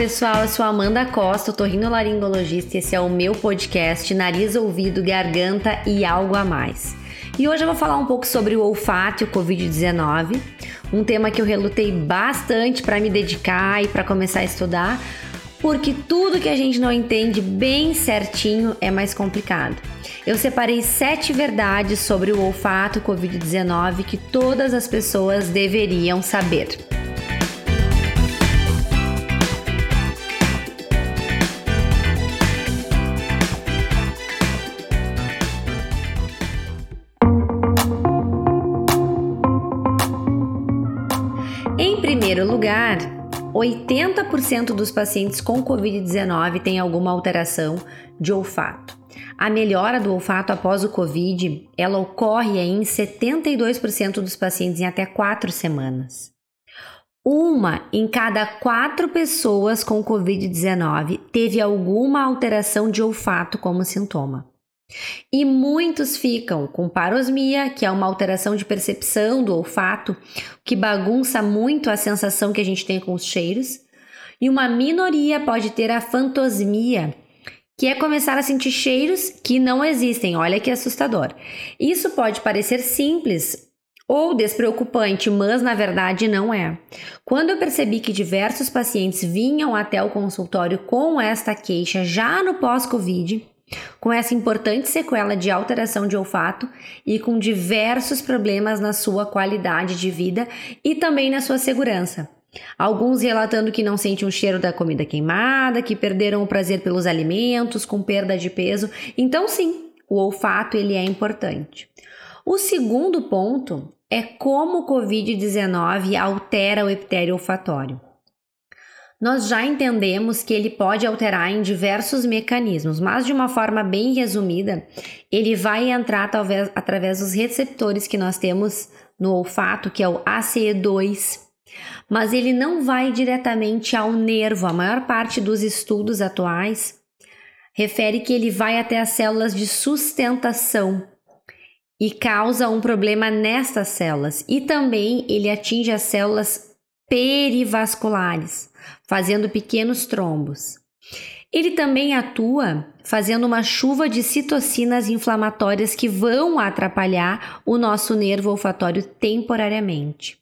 pessoal, eu sou Amanda Costa, torrinolaringologista e esse é o meu podcast Nariz, Ouvido, Garganta e Algo a Mais. E hoje eu vou falar um pouco sobre o olfato e o Covid-19, um tema que eu relutei bastante para me dedicar e para começar a estudar, porque tudo que a gente não entende bem certinho é mais complicado. Eu separei sete verdades sobre o olfato e Covid-19 que todas as pessoas deveriam saber. Primeiro lugar, 80% dos pacientes com Covid-19 têm alguma alteração de olfato. A melhora do olfato após o Covid, ela ocorre em 72% dos pacientes em até 4 semanas. Uma em cada quatro pessoas com Covid-19 teve alguma alteração de olfato como sintoma. E muitos ficam com parosmia, que é uma alteração de percepção do olfato, que bagunça muito a sensação que a gente tem com os cheiros. E uma minoria pode ter a fantosmia, que é começar a sentir cheiros que não existem. Olha que assustador. Isso pode parecer simples ou despreocupante, mas na verdade não é. Quando eu percebi que diversos pacientes vinham até o consultório com esta queixa já no pós-Covid, com essa importante sequela de alteração de olfato e com diversos problemas na sua qualidade de vida e também na sua segurança. Alguns relatando que não sentem o cheiro da comida queimada, que perderam o prazer pelos alimentos, com perda de peso. Então, sim, o olfato ele é importante. O segundo ponto é como o COVID-19 altera o epitélio olfatório nós já entendemos que ele pode alterar em diversos mecanismos, mas de uma forma bem resumida, ele vai entrar talvez através dos receptores que nós temos no olfato, que é o ACE2, mas ele não vai diretamente ao nervo. A maior parte dos estudos atuais refere que ele vai até as células de sustentação e causa um problema nestas células, e também ele atinge as células perivasculares fazendo pequenos trombos. Ele também atua fazendo uma chuva de citocinas inflamatórias que vão atrapalhar o nosso nervo olfatório temporariamente.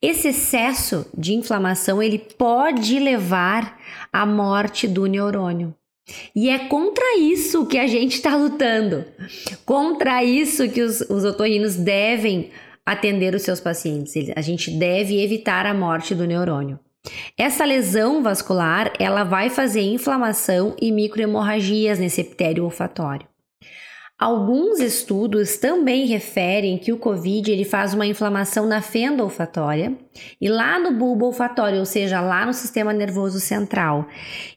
Esse excesso de inflamação ele pode levar à morte do neurônio. E é contra isso que a gente está lutando, contra isso que os, os otorrinos devem atender os seus pacientes. A gente deve evitar a morte do neurônio. Essa lesão vascular, ela vai fazer inflamação e microhemorragias nesse epitélio olfatório. Alguns estudos também referem que o COVID ele faz uma inflamação na fenda olfatória e lá no bulbo olfatório, ou seja, lá no sistema nervoso central.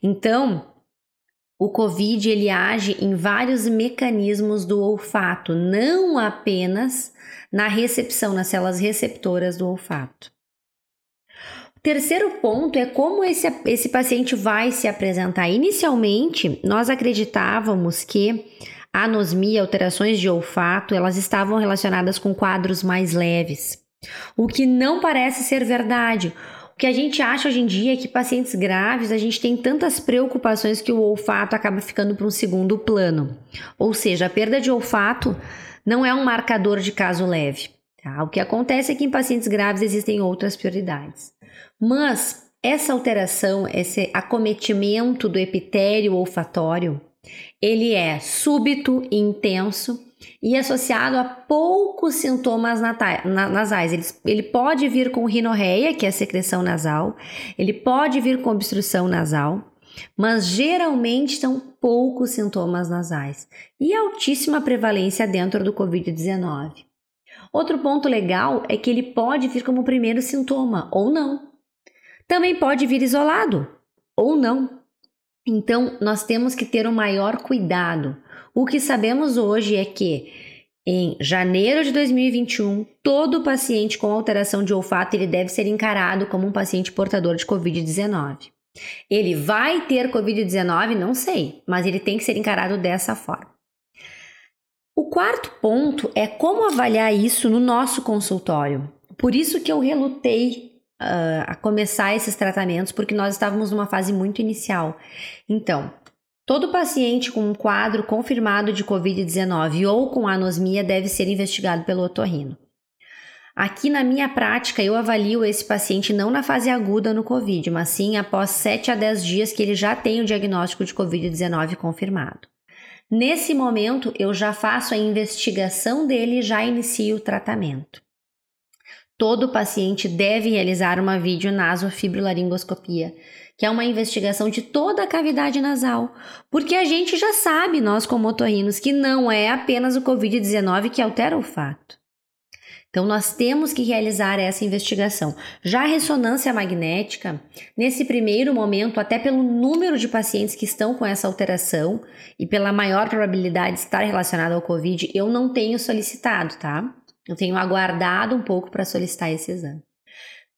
Então, o COVID ele age em vários mecanismos do olfato, não apenas na recepção, nas células receptoras do olfato. Terceiro ponto é como esse, esse paciente vai se apresentar. Inicialmente, nós acreditávamos que a anosmia, alterações de olfato, elas estavam relacionadas com quadros mais leves, o que não parece ser verdade. Que a gente acha hoje em dia é que pacientes graves, a gente tem tantas preocupações que o olfato acaba ficando para um segundo plano. Ou seja, a perda de olfato não é um marcador de caso leve. Tá? O que acontece é que em pacientes graves existem outras prioridades. Mas essa alteração, esse acometimento do epitélio olfatório, ele é súbito e intenso e associado a poucos sintomas nasais. Ele, pode vir com rinorreia, que é a secreção nasal, ele pode vir com obstrução nasal, mas geralmente são poucos sintomas nasais e altíssima prevalência dentro do Covid-19. Outro ponto legal é que ele pode vir como primeiro sintoma ou não. Também pode vir isolado ou não. Então, nós temos que ter o um maior cuidado. O que sabemos hoje é que em janeiro de 2021, todo paciente com alteração de olfato ele deve ser encarado como um paciente portador de COVID-19. Ele vai ter COVID-19? Não sei, mas ele tem que ser encarado dessa forma. O quarto ponto é como avaliar isso no nosso consultório. Por isso que eu relutei uh, a começar esses tratamentos porque nós estávamos numa fase muito inicial. Então, todo paciente com um quadro confirmado de COVID-19 ou com anosmia deve ser investigado pelo otorrino. Aqui na minha prática, eu avalio esse paciente não na fase aguda no COVID, mas sim após 7 a 10 dias que ele já tem o diagnóstico de COVID-19 confirmado. Nesse momento, eu já faço a investigação dele e já inicio o tratamento. Todo paciente deve realizar uma videonasofibrilariнгoscopia, que é uma investigação de toda a cavidade nasal, porque a gente já sabe, nós como otorrinos, que não é apenas o COVID-19 que altera o fato. Então, nós temos que realizar essa investigação. Já a ressonância magnética, nesse primeiro momento, até pelo número de pacientes que estão com essa alteração e pela maior probabilidade de estar relacionada ao COVID, eu não tenho solicitado, tá? Eu tenho aguardado um pouco para solicitar esse exame.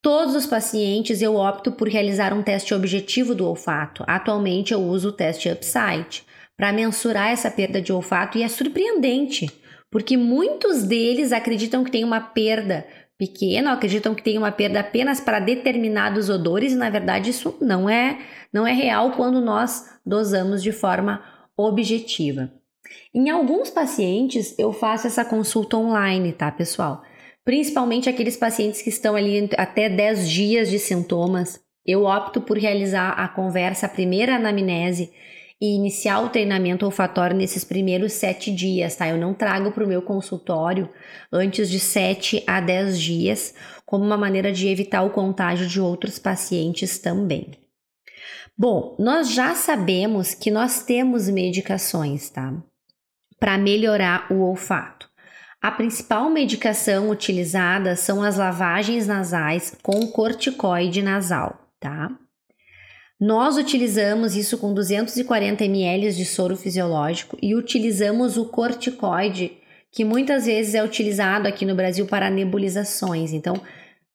Todos os pacientes eu opto por realizar um teste objetivo do olfato. Atualmente eu uso o teste Upside para mensurar essa perda de olfato e é surpreendente porque muitos deles acreditam que tem uma perda pequena, acreditam que tem uma perda apenas para determinados odores e na verdade isso não é não é real quando nós dosamos de forma objetiva. Em alguns pacientes eu faço essa consulta online, tá, pessoal? Principalmente aqueles pacientes que estão ali até 10 dias de sintomas, eu opto por realizar a conversa, a primeira anamnese e iniciar o treinamento olfatório nesses primeiros sete dias, tá? Eu não trago para o meu consultório antes de sete a dez dias, como uma maneira de evitar o contágio de outros pacientes também. Bom, nós já sabemos que nós temos medicações, tá? Para melhorar o olfato. A principal medicação utilizada são as lavagens nasais com corticoide nasal, tá? Nós utilizamos isso com 240 ml de soro fisiológico e utilizamos o corticoide, que muitas vezes é utilizado aqui no Brasil para nebulizações. Então,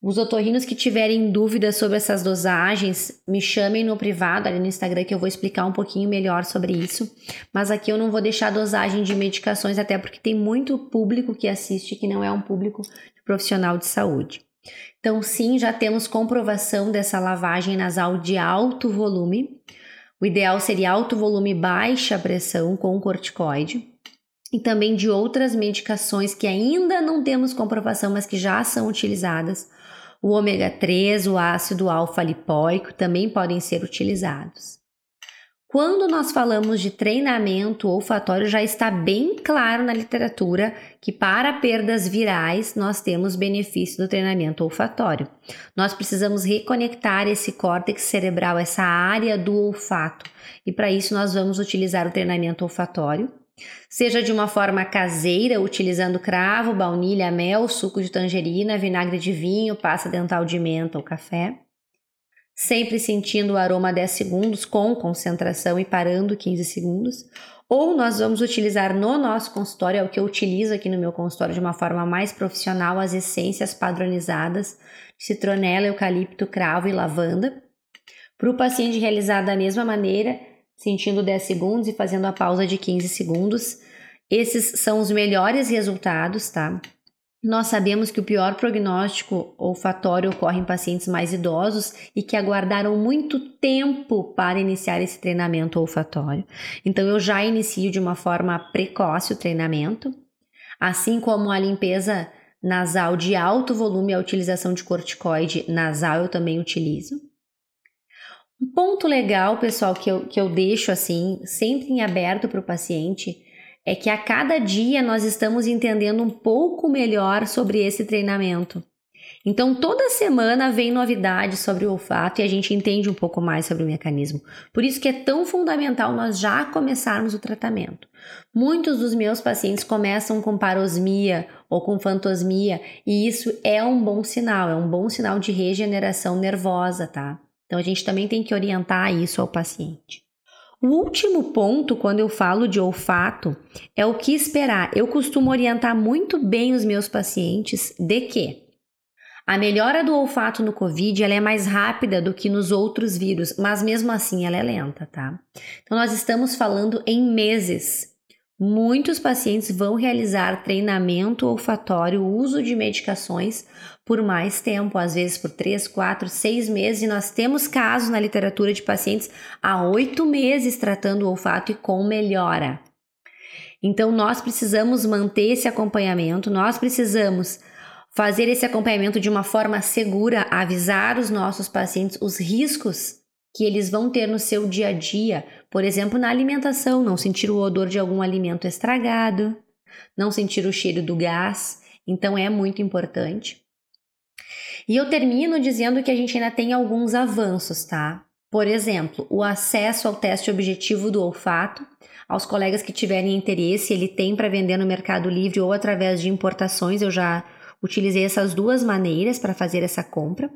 os otorrinos que tiverem dúvidas sobre essas dosagens, me chamem no privado, ali no Instagram, que eu vou explicar um pouquinho melhor sobre isso. Mas aqui eu não vou deixar dosagem de medicações, até porque tem muito público que assiste que não é um público profissional de saúde. Então, sim, já temos comprovação dessa lavagem nasal de alto volume. O ideal seria alto volume, baixa pressão com corticoide. E também de outras medicações que ainda não temos comprovação, mas que já são utilizadas. O ômega 3, o ácido alfa-lipóico também podem ser utilizados. Quando nós falamos de treinamento olfatório, já está bem claro na literatura que para perdas virais nós temos benefício do treinamento olfatório. Nós precisamos reconectar esse córtex cerebral, essa área do olfato, e para isso nós vamos utilizar o treinamento olfatório, seja de uma forma caseira, utilizando cravo, baunilha, mel, suco de tangerina, vinagre de vinho, pasta dental de menta ou café sempre sentindo o aroma 10 segundos com concentração e parando 15 segundos. Ou nós vamos utilizar no nosso consultório, é o que eu utilizo aqui no meu consultório de uma forma mais profissional, as essências padronizadas de citronela, eucalipto, cravo e lavanda. Para o paciente realizar da mesma maneira, sentindo 10 segundos e fazendo a pausa de 15 segundos. Esses são os melhores resultados, tá? Nós sabemos que o pior prognóstico olfatório ocorre em pacientes mais idosos e que aguardaram muito tempo para iniciar esse treinamento olfatório. Então, eu já inicio de uma forma precoce o treinamento, assim como a limpeza nasal de alto volume, a utilização de corticoide nasal eu também utilizo. Um ponto legal, pessoal, que eu, que eu deixo assim, sempre em aberto para o paciente, é que a cada dia nós estamos entendendo um pouco melhor sobre esse treinamento. Então, toda semana vem novidades sobre o olfato e a gente entende um pouco mais sobre o mecanismo. Por isso que é tão fundamental nós já começarmos o tratamento. Muitos dos meus pacientes começam com parosmia ou com fantosmia, e isso é um bom sinal, é um bom sinal de regeneração nervosa, tá? Então a gente também tem que orientar isso ao paciente. O último ponto, quando eu falo de olfato, é o que esperar. Eu costumo orientar muito bem os meus pacientes de que a melhora do olfato no Covid ela é mais rápida do que nos outros vírus, mas mesmo assim ela é lenta, tá? Então nós estamos falando em meses. Muitos pacientes vão realizar treinamento olfatório, uso de medicações por mais tempo, às vezes por 3, 4, 6 meses, e nós temos casos na literatura de pacientes há 8 meses tratando o olfato e com melhora. Então, nós precisamos manter esse acompanhamento, nós precisamos fazer esse acompanhamento de uma forma segura, avisar os nossos pacientes os riscos que eles vão ter no seu dia a dia, por exemplo, na alimentação, não sentir o odor de algum alimento estragado, não sentir o cheiro do gás, então é muito importante. E eu termino dizendo que a gente ainda tem alguns avanços, tá? Por exemplo, o acesso ao teste objetivo do olfato, aos colegas que tiverem interesse, ele tem para vender no Mercado Livre ou através de importações, eu já utilizei essas duas maneiras para fazer essa compra.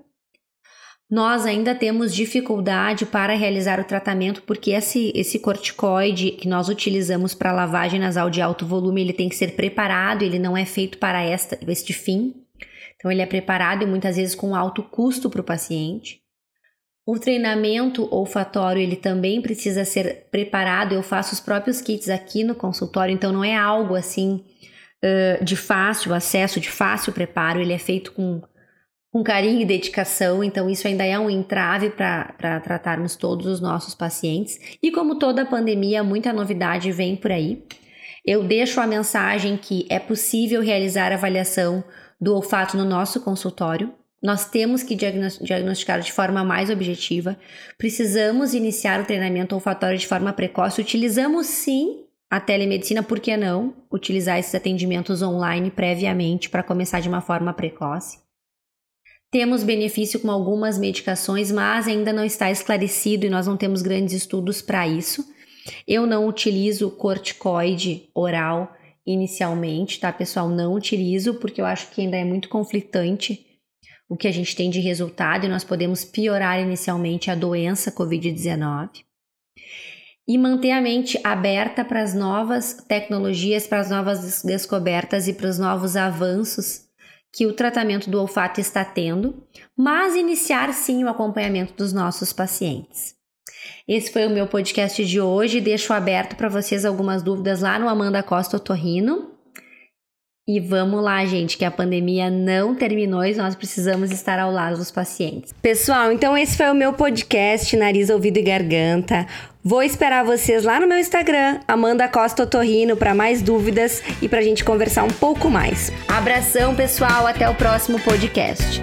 Nós ainda temos dificuldade para realizar o tratamento porque esse, esse corticoide que nós utilizamos para lavagem nasal de alto volume, ele tem que ser preparado, ele não é feito para esta, este fim. Então ele é preparado e muitas vezes com alto custo para o paciente. O treinamento olfatório ele também precisa ser preparado. Eu faço os próprios kits aqui no consultório, então não é algo assim uh, de fácil acesso, de fácil preparo. Ele é feito com com carinho e dedicação, então isso ainda é um entrave para tratarmos todos os nossos pacientes. E como toda pandemia, muita novidade vem por aí. Eu deixo a mensagem que é possível realizar avaliação do olfato no nosso consultório. Nós temos que diagnosticar de forma mais objetiva. Precisamos iniciar o treinamento olfatório de forma precoce. Utilizamos sim a telemedicina, por que não utilizar esses atendimentos online previamente para começar de uma forma precoce? Temos benefício com algumas medicações, mas ainda não está esclarecido e nós não temos grandes estudos para isso. Eu não utilizo corticoide oral inicialmente, tá, pessoal? Não utilizo porque eu acho que ainda é muito conflitante o que a gente tem de resultado e nós podemos piorar inicialmente a doença COVID-19. E manter a mente aberta para as novas tecnologias, para as novas descobertas e para os novos avanços que o tratamento do olfato está tendo, mas iniciar sim o acompanhamento dos nossos pacientes. Esse foi o meu podcast de hoje. Deixo aberto para vocês algumas dúvidas lá no Amanda Costa Otorrino. E vamos lá, gente, que a pandemia não terminou e nós precisamos estar ao lado dos pacientes. Pessoal, então esse foi o meu podcast Nariz, Ouvido e Garganta. Vou esperar vocês lá no meu Instagram, Amanda Costa Otorrino, para mais dúvidas e para a gente conversar um pouco mais. Abração, pessoal, até o próximo podcast.